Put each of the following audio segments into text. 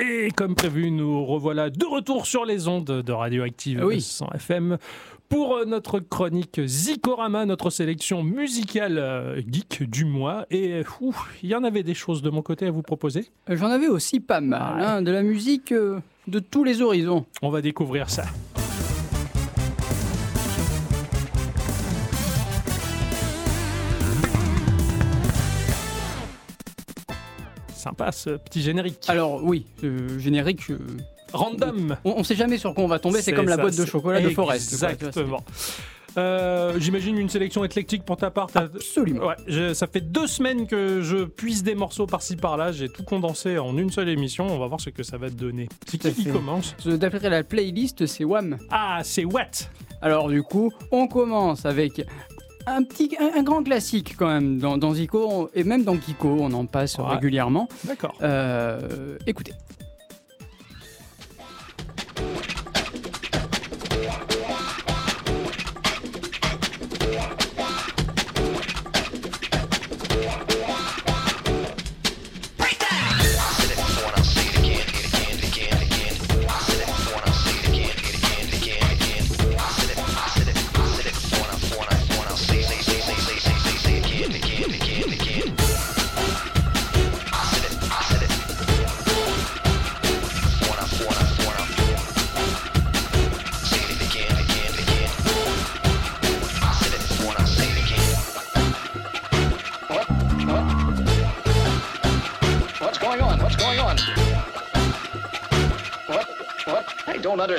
Et comme prévu, nous revoilà de retour sur les ondes de Radioactive Oui. 100 FM pour euh, notre chronique Zikorama, notre sélection musicale euh, geek du mois. Et ouf, il y en avait des choses de mon côté à vous proposer. Euh, J'en avais aussi pas mal, Ouais. hein, de la musique euh, de tous les horizons. On va découvrir ça. Sympa ce petit générique. Alors oui, euh, générique, euh, Random. on, on sait jamais sur quoi on va tomber, c'est comme la boîte de chocolat de Forest. Exactement. Euh, J'imagine une sélection éclectique pour ta part. Absolument. Ouais, je- ça fait deux semaines que je puise des morceaux par-ci par-là. J'ai tout condensé en une seule émission. On va voir ce que ça va te donner. Qui qui commence Ce- D'après la playlist, c'est Wham. Ah, c'est What Alors du coup, on commence avec un petit, un, un grand classique quand même dans, dans Zico et même dans Kiko, on en passe Ouais. régulièrement. D'accord. Euh, écoutez.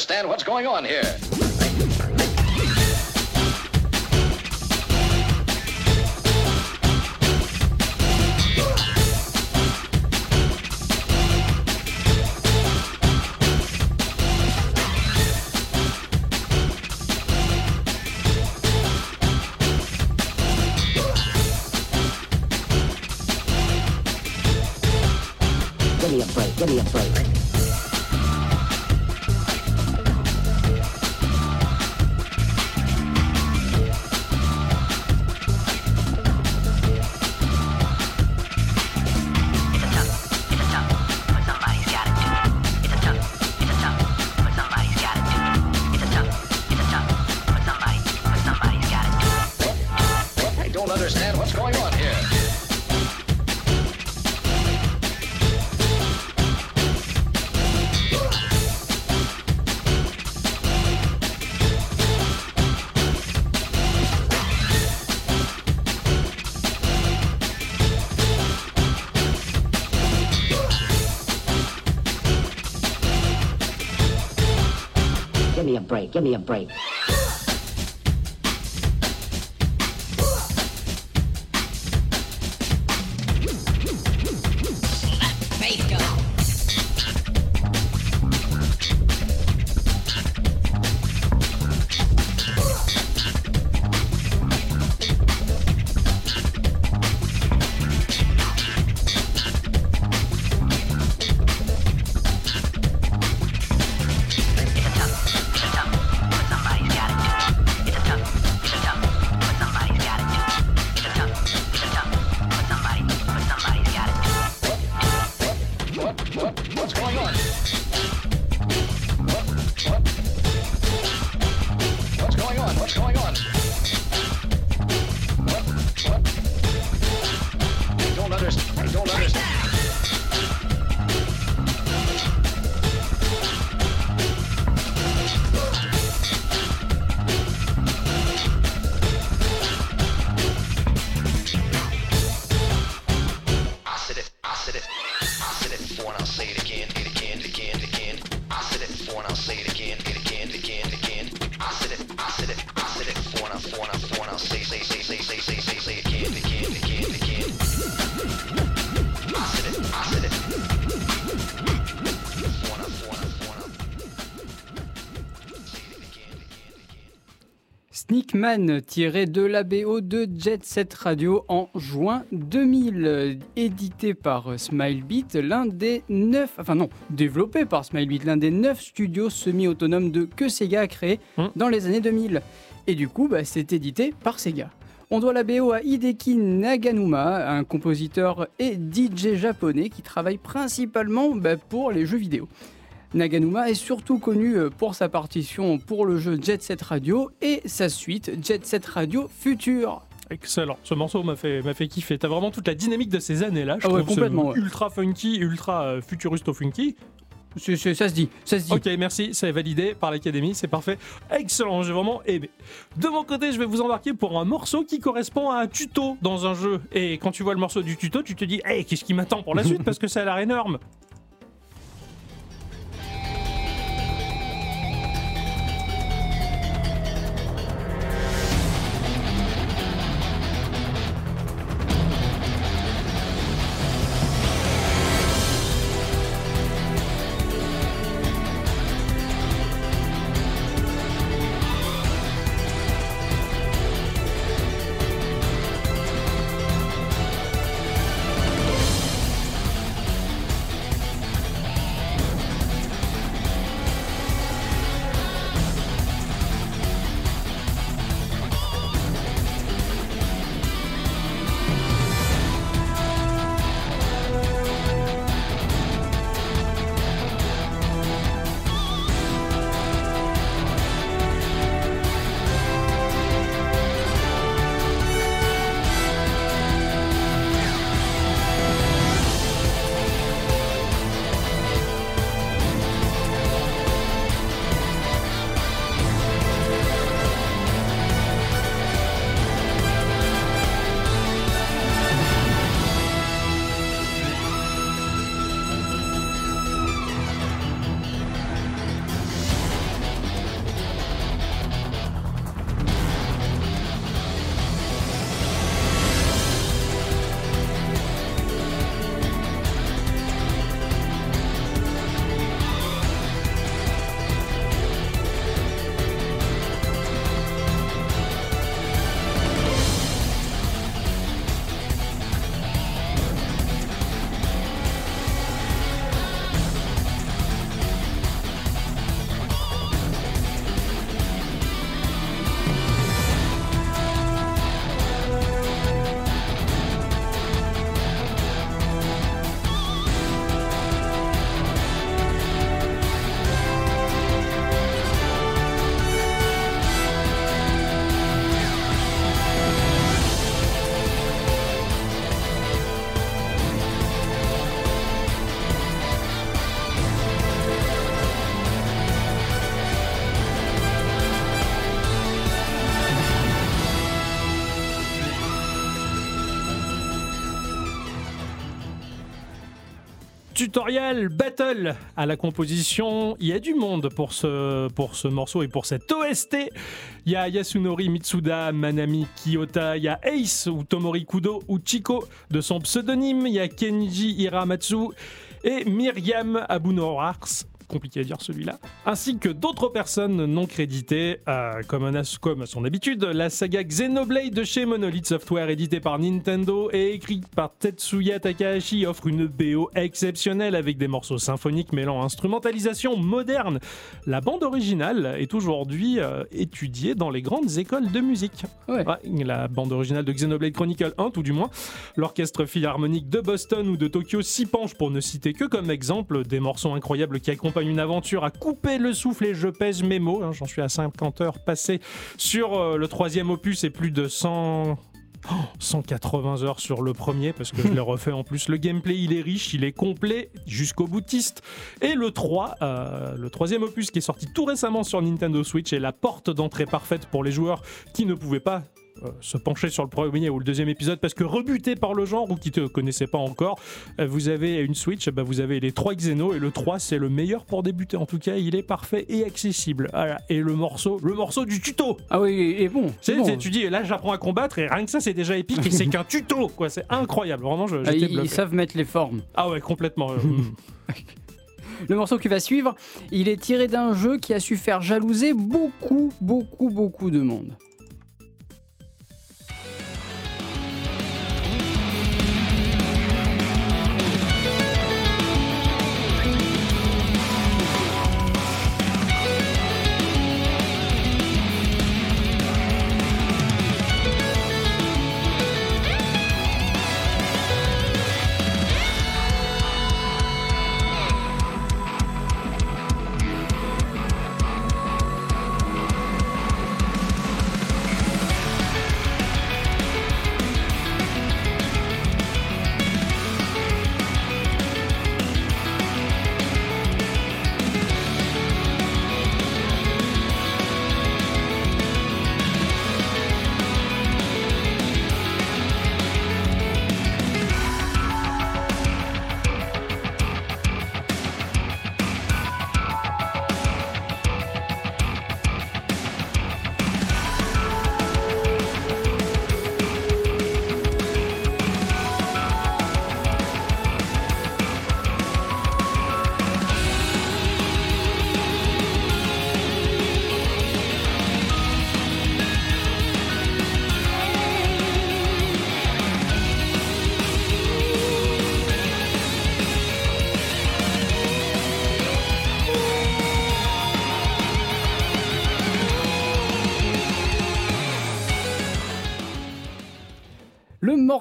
Understand what's going on here. Give me a break. Tiré de la BO de Jet Set Radio en juin 2000, euh, édité par Smilebeat, l'un des neuf, enfin non, développé par Smilebeat, l'un des neuf studios semi-autonomes de que Sega a créé Hmm. dans les années 2000. Et du coup, bah, c'est édité par Sega. On doit la BO à Hideki Naganuma, un compositeur et DJ japonais qui travaille principalement bah, pour les jeux vidéo. Naganuma est surtout connu euh, pour sa partition pour le jeu Jet Set Radio et sa suite Jet Set Radio Future. Excellent. Ce morceau m'a fait, m'a fait kiffer. T'as vraiment toute la dynamique de ces années-là. Je Ah ouais, trouve ce complètement, ouais. ultra funky, ultra euh, futuristo-funky. C'est- c'est- ça se dit, ça se dit. Ok, merci, c'est validé par l'Académie, c'est parfait. Excellent, j'ai vraiment aimé. De mon côté, je vais vous embarquer pour un morceau qui correspond à un tuto dans un jeu. Et quand tu vois le morceau du tuto, tu te dis, hey, qu'est-ce qui m'attend pour la suite? Parce que ça a l'air énorme. Tutoriel battle à la composition. Il y a du monde pour ce, morceau et pour cette OST. Il y a Yasunori Mitsuda, Manami Kiyota, il y a Ace ou Tomori Kudo ou Chiko de son pseudonyme, il y a Kenji Hiramatsu et Myriam Abunowars compliqué à dire celui-là, ainsi que d'autres personnes non créditées, euh, comme, un as- comme à son habitude, la saga Xenoblade de chez Monolith Software, édité par Nintendo et écrite par Tetsuya Takahashi, offre une BO exceptionnelle avec des morceaux symphoniques mêlant instrumentalisation moderne. La bande originale est aujourd'hui euh, étudiée dans les grandes écoles de musique. Ouais. Ouais, la bande originale de Xenoblade Chronicle 1, tout du moins. L'orchestre philharmonique de Boston ou de Tokyo s'y penche pour ne citer que comme exemple des morceaux incroyables qui accompagnent une aventure à couper le souffle et je pèse mes mots. hein, J'en suis à 50 heures passées sur euh, le troisième opus et plus de 100... oh, 180 heures sur le premier parce que je l'ai refait en plus. Le gameplay il est riche, il est complet jusqu'au boutiste. Et le 3, euh, le troisième opus qui est sorti tout récemment sur Nintendo Switch est la porte d'entrée parfaite pour les joueurs qui ne pouvaient pas se pencher sur le premier ou le deuxième épisode parce que rebuté par le genre ou qui ne connaissaient pas encore, euh, vous avez une Switch, bah, vous avez les 3 Xeno et le 3 c'est le meilleur pour débuter. En tout cas, il est parfait et accessible. Voilà. Et le morceau, le morceau du tuto. Ah oui, et bon. Tu c'est bon. tu dis là j'apprends à combattre et rien que ça c'est déjà épique et c'est qu'un tuto quoi, c'est incroyable. Vraiment, je- Ah, ils, savent mettre les formes. Ah ouais, complètement. euh. Le morceau qui va suivre, il est tiré d'un jeu qui a su faire jalouser beaucoup, beaucoup, beaucoup de monde.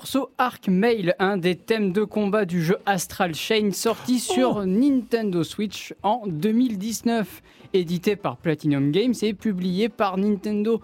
Morceau Arc Mail, un des thèmes de combat du jeu Astral Chain sorti sur Nintendo Switch en 2019. Édité par Platinum Games et publié par Nintendo.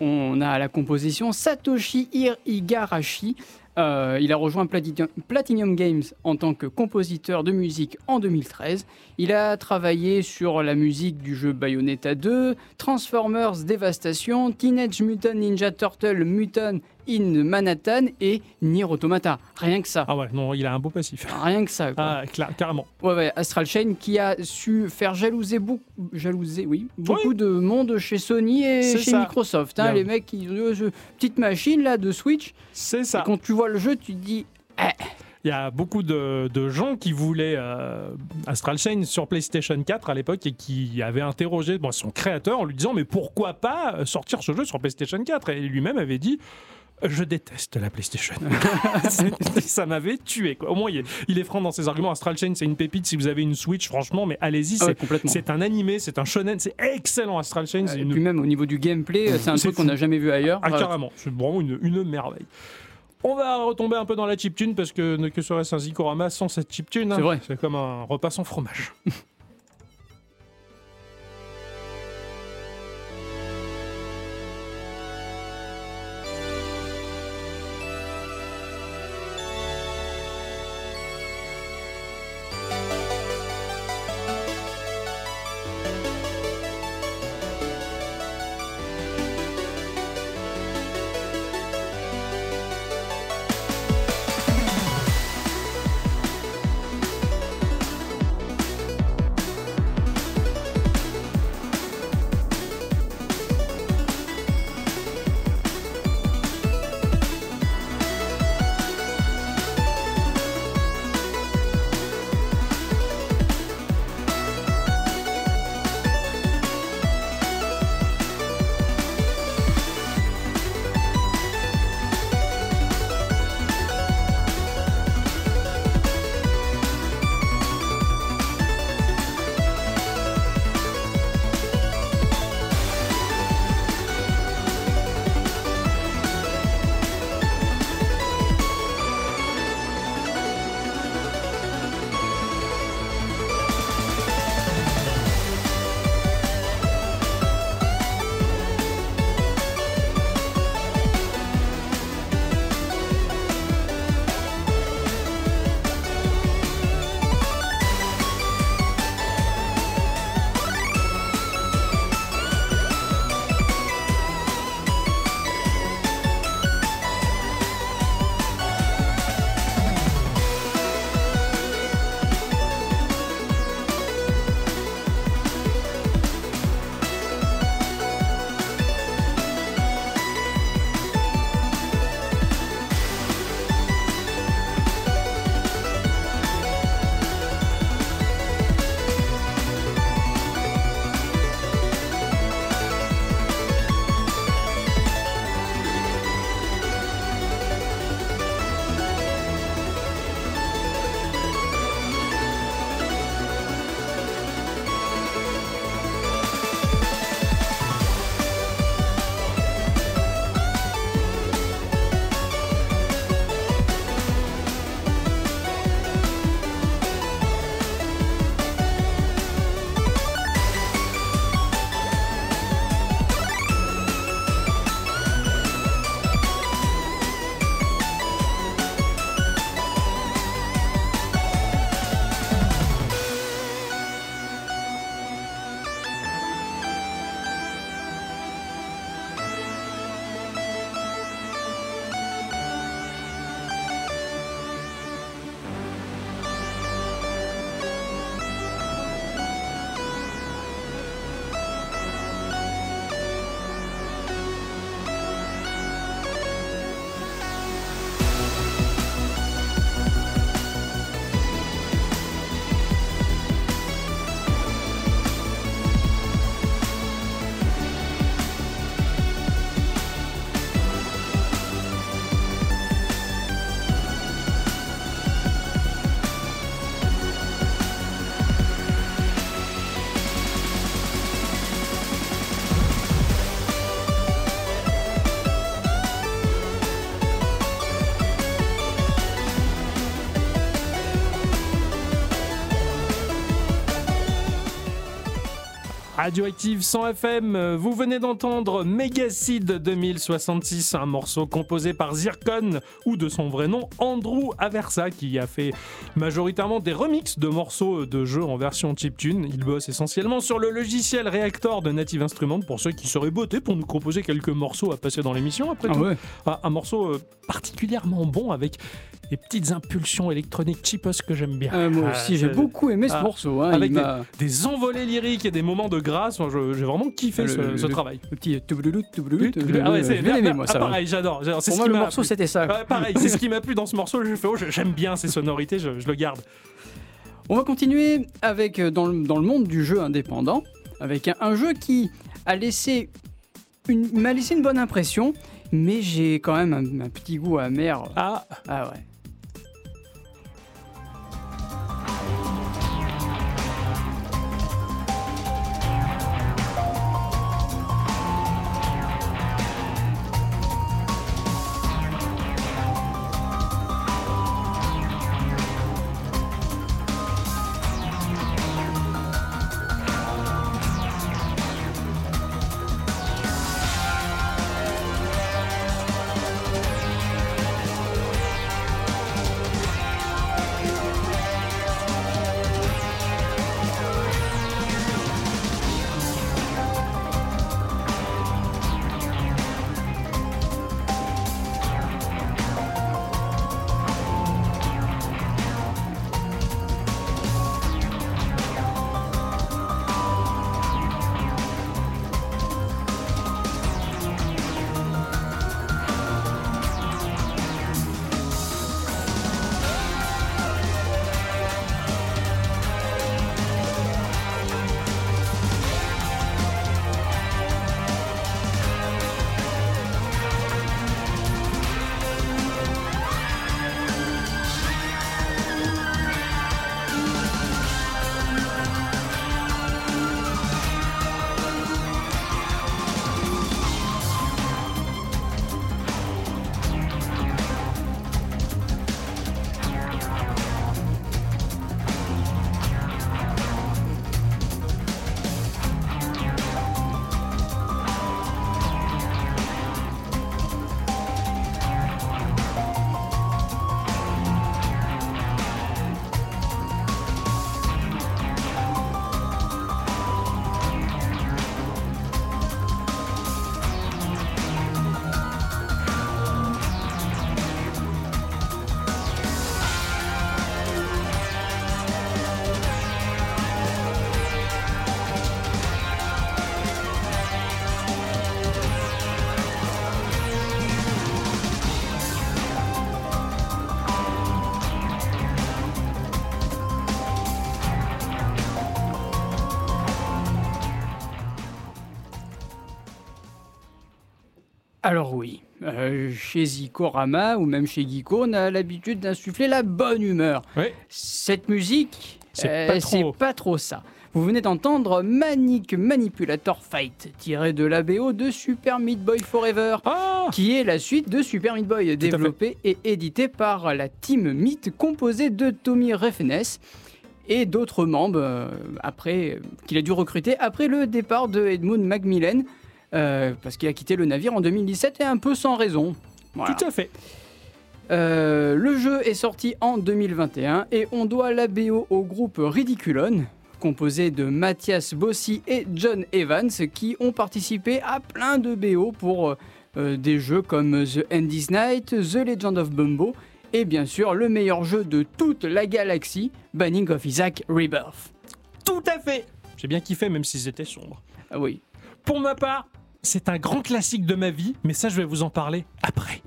On a à la composition Satoshi Hir Igarashi. Euh, il a rejoint Platinum, Games en tant que compositeur de musique en 2013. Il a travaillé sur la musique du jeu Bayonetta 2, Transformers Devastation, Teenage Mutant Ninja Turtle Mutant in Manhattan et Nier Automata. Rien que ça. Ah ouais, non, il a un beau passif. Rien que ça. quoi. Ah, cla- carrément. Ouais, ouais, Astral Chain qui a su faire jalouser beaucoup, jalouser, oui, beaucoup de monde chez Sony et chez ça. Microsoft. hein. Les mecs, ils ont petite machine là de Switch. C'est Et ça. quand tu vois le jeu, tu te dis, Il y a beaucoup de, de gens qui voulaient euh, Astral Chain sur PlayStation 4 à l'époque et qui avaient interrogé bon, son créateur en lui disant mais pourquoi pas sortir ce jeu sur PlayStation 4 Et lui-même avait dit je déteste la PlayStation. ça m'avait tué. Quoi. Au moins, il est, il est franc dans ses arguments. Astral Chain, c'est une pépite. Si vous avez une Switch, franchement, mais allez-y. ah ouais, c'est- complètement. c'est un animé, c'est un shonen, c'est excellent. Astral Chain, Et une puis même au niveau du gameplay, c'est un C'est truc qu'on n'a jamais vu ailleurs. ah, carrément, c'est vraiment une, une merveille. On va retomber un peu dans la chiptune parce que ne- que serait-ce un Zikorama sans cette chiptune hein C'est vrai. C'est comme un repas sans fromage. Radioactive 100 FM, vous venez d'entendre Megacid 2066, un morceau composé par Zircon ou de son vrai nom Andrew Aversa qui a fait majoritairement des remixes de morceaux de jeux en version chiptune. Il bosse essentiellement sur le logiciel Reactor de Native Instruments pour ceux qui seraient bottés pour nous composer quelques morceaux à passer dans l'émission après Ah tout. ouais. Ah, un morceau euh, particulièrement bon avec des petites impulsions électroniques cheapos que j'aime bien. Euh, moi Ah, aussi, j'ai c'est- beaucoup aimé ce Ah, morceau. hein, avec des envolées lyriques et des moments de grâce. J'ai vraiment kiffé Le- ce, le- ce le- travail. Le petit toubloulout, toubloulout, Ah ouais, c'est bien aimé, moi, ah, ça. pareil, j'adore. Pour ce moi, qui le morceau, plu. c'était ça. Pareil, c'est ce qui m'a plu dans ce morceau. Je fais, oh, j'aime bien ces sonorités, je, je le garde. On va continuer avec euh, dans le, dans le monde du jeu indépendant, avec un, un jeu qui a laissé une, m'a laissé une bonne impression, mais j'ai quand même un, un petit goût amer. Ah, Ah ouais. Alors oui, euh, chez Zikorama ou même chez Geeko, on a l'habitude d'insuffler la bonne humeur. oui. Cette musique, C'est euh, pas trop. c'est pas trop ça. Vous venez d'entendre Manic Manipulator Fight, tiré de la BO de Super Meat Boy Forever, Ah, qui est la suite de Super Meat Boy, fait. développée et éditée par la team Meat, composée de Tommy Refenes et d'autres membres euh, après euh, qu'il a dû recruter après le départ de Edmund Macmillan, euh, parce qu'il a quitté le navire en 2017 et un peu sans raison. Voilà. tout à fait. Euh, le jeu est sorti en 2021 et on doit la BO au groupe Ridiculon, composé de Mathias Bossi et John Evans, qui ont participé à plein de BO pour euh, des jeux comme The Endless Night, The Legend of Bumbo et bien sûr le meilleur jeu de toute la galaxie, Banning of Isaac Rebirth. Tout à fait. J'ai bien kiffé, même s'ils étaient sombres. Ah oui. Pour ma part, c'est un grand classique de ma vie, mais ça, je vais vous en parler après.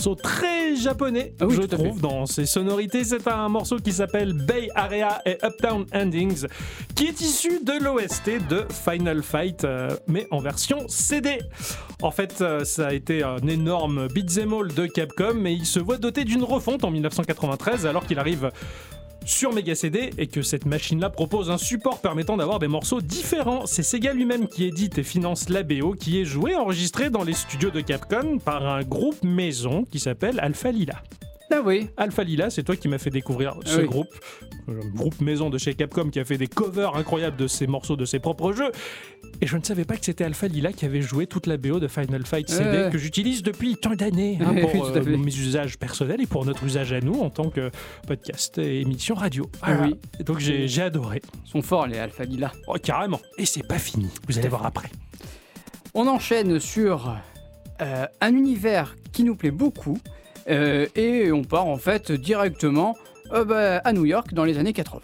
Morceau très japonais, Ah oui, je trouve, fait. dans ses sonorités. C'est un morceau qui s'appelle Bay Area et Uptown Endings, qui est issu de l'OST de Final Fight, euh, mais en version CD. En fait, euh, ça a été un énorme beat'em all de Capcom, mais il se voit doté d'une refonte en 1993, alors qu'il arrive sur Mega CD et que cette machine-là propose un support permettant d'avoir des morceaux différents. C'est Sega lui-même qui édite et finance la BO qui est jouée et enregistrée dans les studios de Capcom par un groupe maison qui s'appelle Alpha Lila. Ah oui. Alpha Lila, c'est toi qui m'as fait découvrir ce oui. groupe, groupe maison de chez Capcom qui a fait des covers incroyables de ses morceaux de ses propres jeux. Et je ne savais pas que c'était Alpha Lila qui avait joué toute la BO de Final Fight CD Ouais, ouais. que j'utilise depuis tant d'années hein, pour euh, mes usages personnels et pour notre usage à nous en tant que podcast et émission radio. Ah oui. Et donc j'ai j'ai adoré. Ils sont forts les Alpha Lila. Oh, carrément. Et c'est pas fini. Vous allez voir après. On enchaîne sur euh, un univers qui nous plaît beaucoup euh, et on part en fait directement euh, bah, à New York dans les années 80.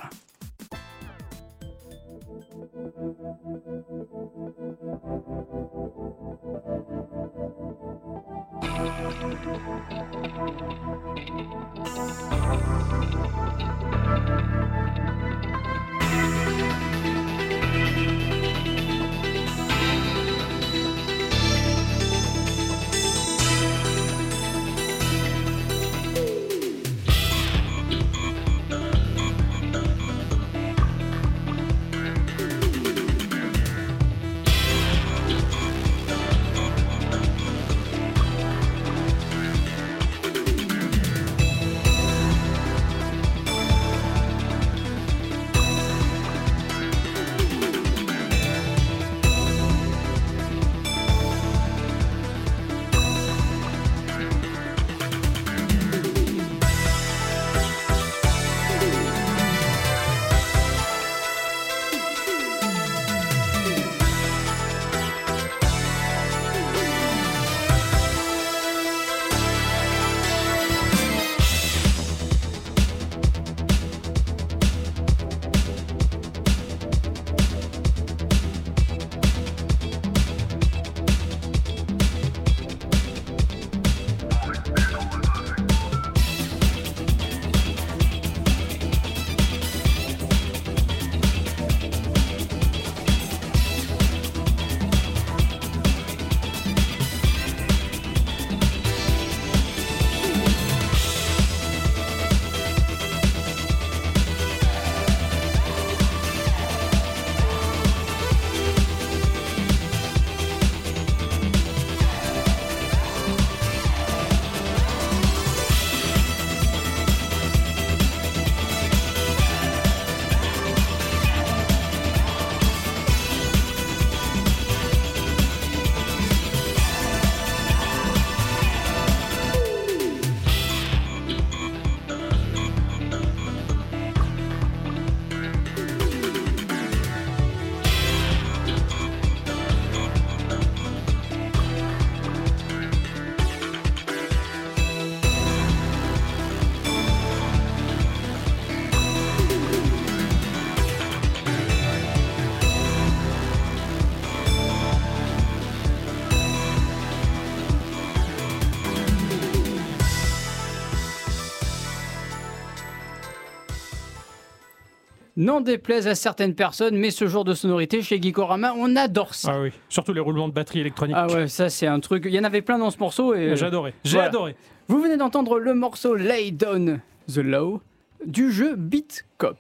N'en déplaise à certaines personnes, mais ce genre de sonorité chez Geekorama, on adore ça. Ah oui. Surtout les roulements de batterie électronique. Ah ouais, ça c'est un truc. Il y en avait plein dans ce morceau et. Adoré. J'ai Voilà. adoré. Vous venez d'entendre le morceau Lay Down the Law du jeu Beat Cop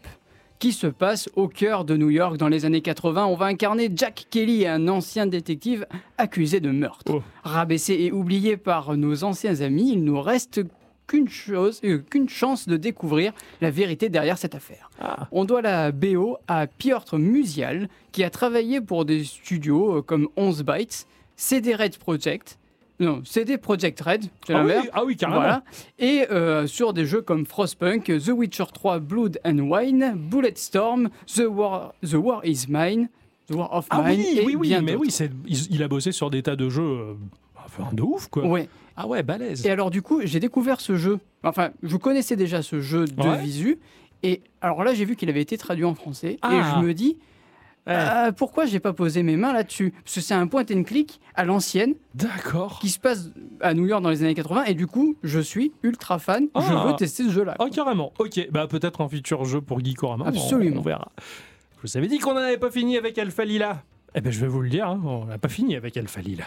qui se passe au cœur de New York dans les années 80. On va incarner Jack Kelly, un ancien détective accusé de meurtre. Oh. Rabaissé et oublié par nos anciens amis, il nous reste qu'une chose, euh, qu'une chance de découvrir la vérité derrière cette affaire. Ah. On doit la BO à Piotr Musial, qui a travaillé pour des studios euh, comme 11 Bytes, CD Red Project, non, CD Project Red, c'est Ah l'inverse. oui, ah oui, carrément. Voilà. Et euh, sur des jeux comme Frostpunk, The Witcher 3 Blood and Wine, Bulletstorm, The War, The War is Mine, The War of Ah Mine, oui, et oui, bien mais oui, il a bossé sur des tas de jeux euh, enfin, de ouf, quoi. Ouais. Ah ouais, balèze. Et alors du coup, j'ai découvert ce jeu. Enfin, je connaissais déjà ce jeu de Ouais. visu. Et alors là, j'ai vu qu'il avait été traduit en français. Ah. Et je me dis, Ouais. Euh, pourquoi j'ai pas posé mes mains là-dessus? Parce que c'est un point and click à l'ancienne D'accord. qui se passe à New York dans les années 80 et du coup, je suis ultra fan. Je Ah. veux tester ce jeu-là. Ah, carrément. Ok, bah peut-être un futur jeu pour Geekorama. on- Absolument. On, verra. Je vous avais dit qu'on n'en avait pas fini avec Alpha Lila. Eh ben je vais vous le dire, hein, on n'a pas fini avec Alpha Lila.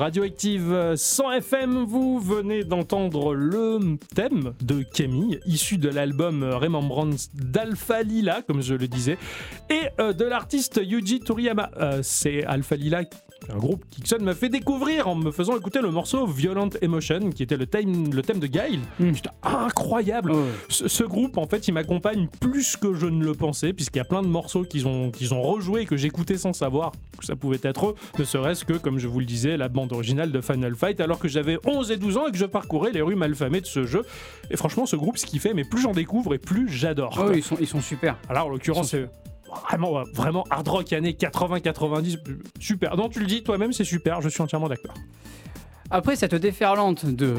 Radioactive 100 FM, vous venez d'entendre le thème de Camille, issu de l'album Remembrance d'Alpha Lila, comme je le disais, et euh, de l'artiste Yuji Toriyama. Euh, C'est Alpha Lila, un groupe qu'Ixon m'a fait découvrir en me faisant écouter le morceau Violent Emotion, qui était le thème, le thème de Gail. Mm. C'était incroyable. Oh. Ce, ce groupe, en fait, il m'accompagne plus que je ne le pensais, puisqu'il y a plein de morceaux qu'ils ont, qu'ils ont rejoués et que j'écoutais sans savoir que ça pouvait être eux, ne serait-ce que, comme je vous le disais, la bande originale de Final Fight, alors que j'avais 11 et 12 ans et que je parcourais les rues malfamées de ce jeu. Et franchement, ce groupe, ce qu'il fait, mais plus j'en découvre et plus j'adore. Oh, ils, sont, ils sont super. Alors, en l'occurrence, c'est vraiment, vraiment hard rock années 80-90, super. Non, tu le dis toi-même, c'est super, je suis entièrement d'accord. Après cette déferlante de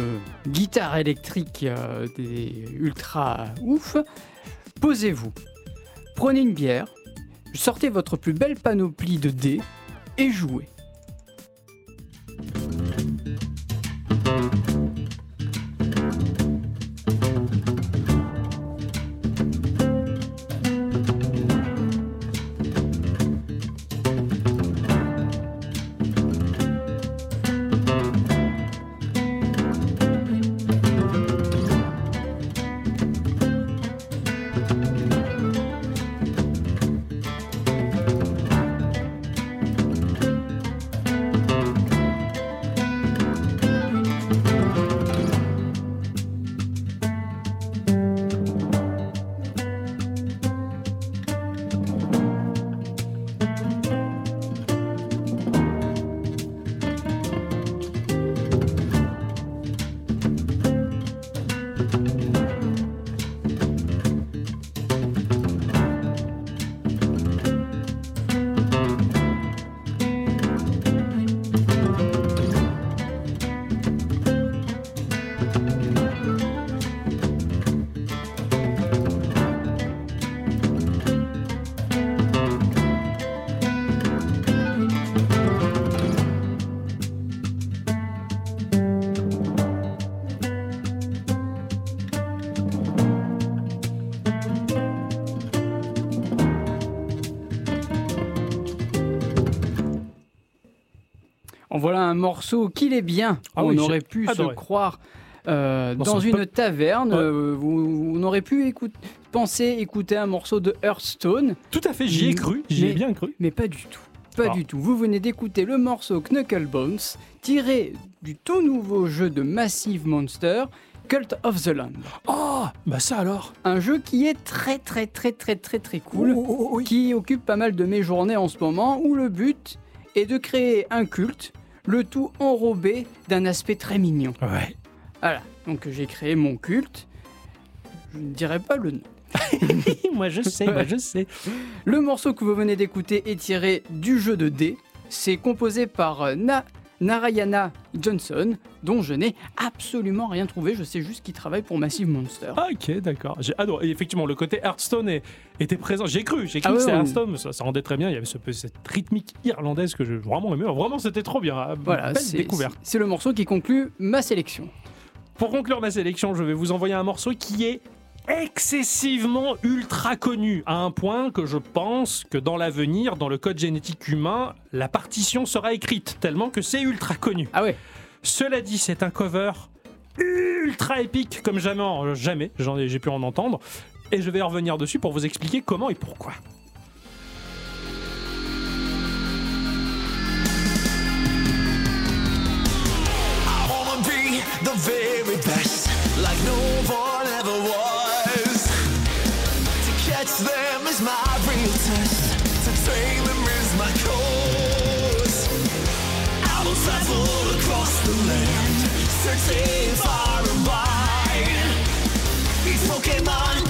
guitare électrique euh, des ultra ouf, posez-vous. Prenez une bière, sortez votre plus belle panoplie de dés et jouez. Un morceau qu'il est bien. Ah on oui, aurait pu adoré. se croire euh, Dans une taverne. Ouais. euh, vous- on aurait pu penser écouter un morceau de Hearthstone, Tout à fait, j'y ai cru, j'y ai bien cru. mais pas du tout. Pas Ah. du tout. Vous venez d'écouter le morceau Knucklebones, tiré du tout nouveau jeu de Massive Monster, Cult of the Land. Oh, bah ça alors Un jeu qui est très très très très très très cool, Oh, oh, oh, oui. qui occupe pas mal de mes journées en ce moment, où le but est de créer un culte, le tout enrobé d'un aspect très mignon. Ouais. Voilà, donc j'ai créé mon culte. Je ne dirai pas le nom. moi je sais, moi je sais. Le morceau que vous venez d'écouter est tiré du jeu de dés. C'est composé par euh, Na- Narayana Johnson, dont je n'ai absolument rien trouvé. Je sais juste qu'il travaille pour Massive Monster. Ah, ok, d'accord. J'ai adoré. Et effectivement, le côté Hearthstone est- était présent. J'ai cru, j'ai cru Ah que c'était. Hearthstone, ça, ça rendait très bien. Il y avait ce, peu- cette rythmique irlandaise que j'ai vraiment aimé. Vraiment, c'était trop bien. Ah, Voilà, c'est découverte. c'est le morceau qui conclut ma sélection. Pour conclure ma sélection, je vais vous envoyer un morceau qui est excessivement ultra connu, à un point que je pense que dans l'avenir, dans le code génétique humain, la partition sera écrite, tellement que c'est ultra connu. Ah ouais, Cela dit, c'est un cover ultra épique comme jamais, jamais j'en ai- j'ai pu en entendre. Et je vais revenir dessus pour vous expliquer comment et pourquoi. I wanna be the very best, like no one ever was. Catch them is my real test, to train them is my cause. I will travel across the land, searching far and wide. Each Pokemon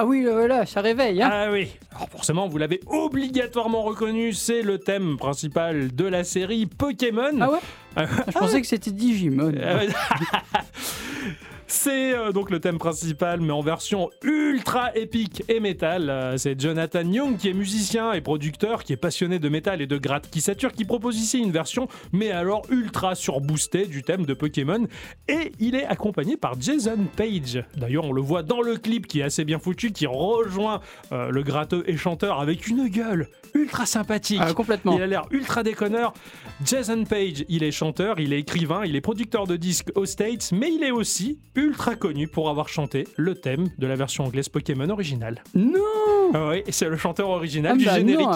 Ah oui, voilà, ça réveille. Hein Ah oui, Alors forcément, vous l'avez obligatoirement reconnu, c'est le thème principal de la série Pokémon. Ah ouais? Ah Je pensais que c'était Digimon. C'est euh, donc le thème principal, mais en version ultra épique et métal. Euh, c'est Jonathan Young qui est musicien et producteur, qui est passionné de métal et de gratte qui sature, qui propose ici une version, mais alors ultra surboostée du thème de Pokémon. Et il est accompagné par Jason Page. D'ailleurs, on le voit dans le clip qui est assez bien foutu, qui rejoint euh, le gratteux et chanteur avec une gueule ultra sympathique. Ah, complètement. Il a l'air ultra déconneur. Jason Page, il est chanteur, il est écrivain, il est producteur de disques aux States, mais il est aussi ultra connu pour avoir chanté le thème de la version anglaise Pokémon originale. Non Ah oui, c'est le chanteur original Ah du bah non, générique.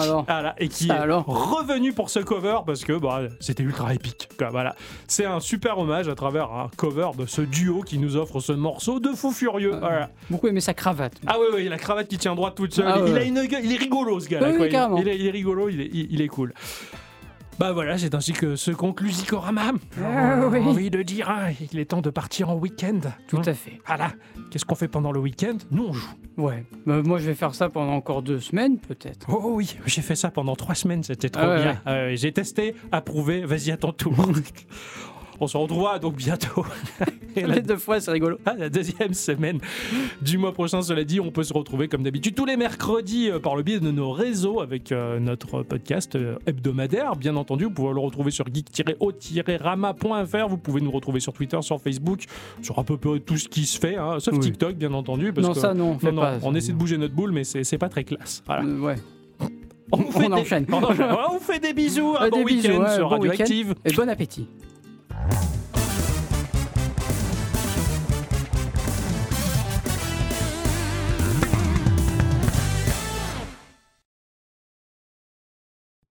et qui est alors. revenu pour ce cover parce que bah, c'était ultra épique. Voilà. C'est un super hommage à travers un cover de ce duo qui nous offre ce morceau de fou furieux. Voilà. Beaucoup aimé sa cravate. Ah oui, oui, la cravate qui tient droite toute seule. Ah ouais. Il a une gueule- il est rigolo ce gars-là. Oui, Il- est, rigolo, il est, il- il est cool. Bah voilà, c'est ainsi que se conclut Zikorama. Ah oui. envie de dire, hein, il est temps de partir en week-end. Tout Hein. à fait. Voilà. Qu'est-ce qu'on fait pendant le week-end? Nous, on joue. Ouais. Bah, moi, je vais faire ça pendant encore deux semaines, peut-être. Oh oui, j'ai fait ça pendant trois semaines, c'était trop Ah ouais, bien. ouais. Euh, j'ai testé, approuvé, vas-y à ton tour. on se retrouvera donc bientôt. Et la, Les deux fois, c'est rigolo. ah, la deuxième semaine du mois prochain, cela dit, on peut se retrouver comme d'habitude tous les mercredis euh, par le biais de nos réseaux avec euh, notre podcast euh, hebdomadaire. Bien entendu, vous pouvez le retrouver sur geek-o-rama.fr. Vous pouvez nous retrouver sur Twitter, sur Facebook, sur à peu près tout ce qui se fait, hein, sauf Oui. TikTok, bien entendu. Parce Non, que- ça, non, on fait non, non, pas. ça. on essaie de bouger notre boule, mais c'est pas très classe. Voilà. Ouais. On, vous fait On des- enchaîne. on enchaîne. on vous fait des bisous. Un Euh, bon week-end ouais, sur bon. Radioactive. Et bon appétit. Bye.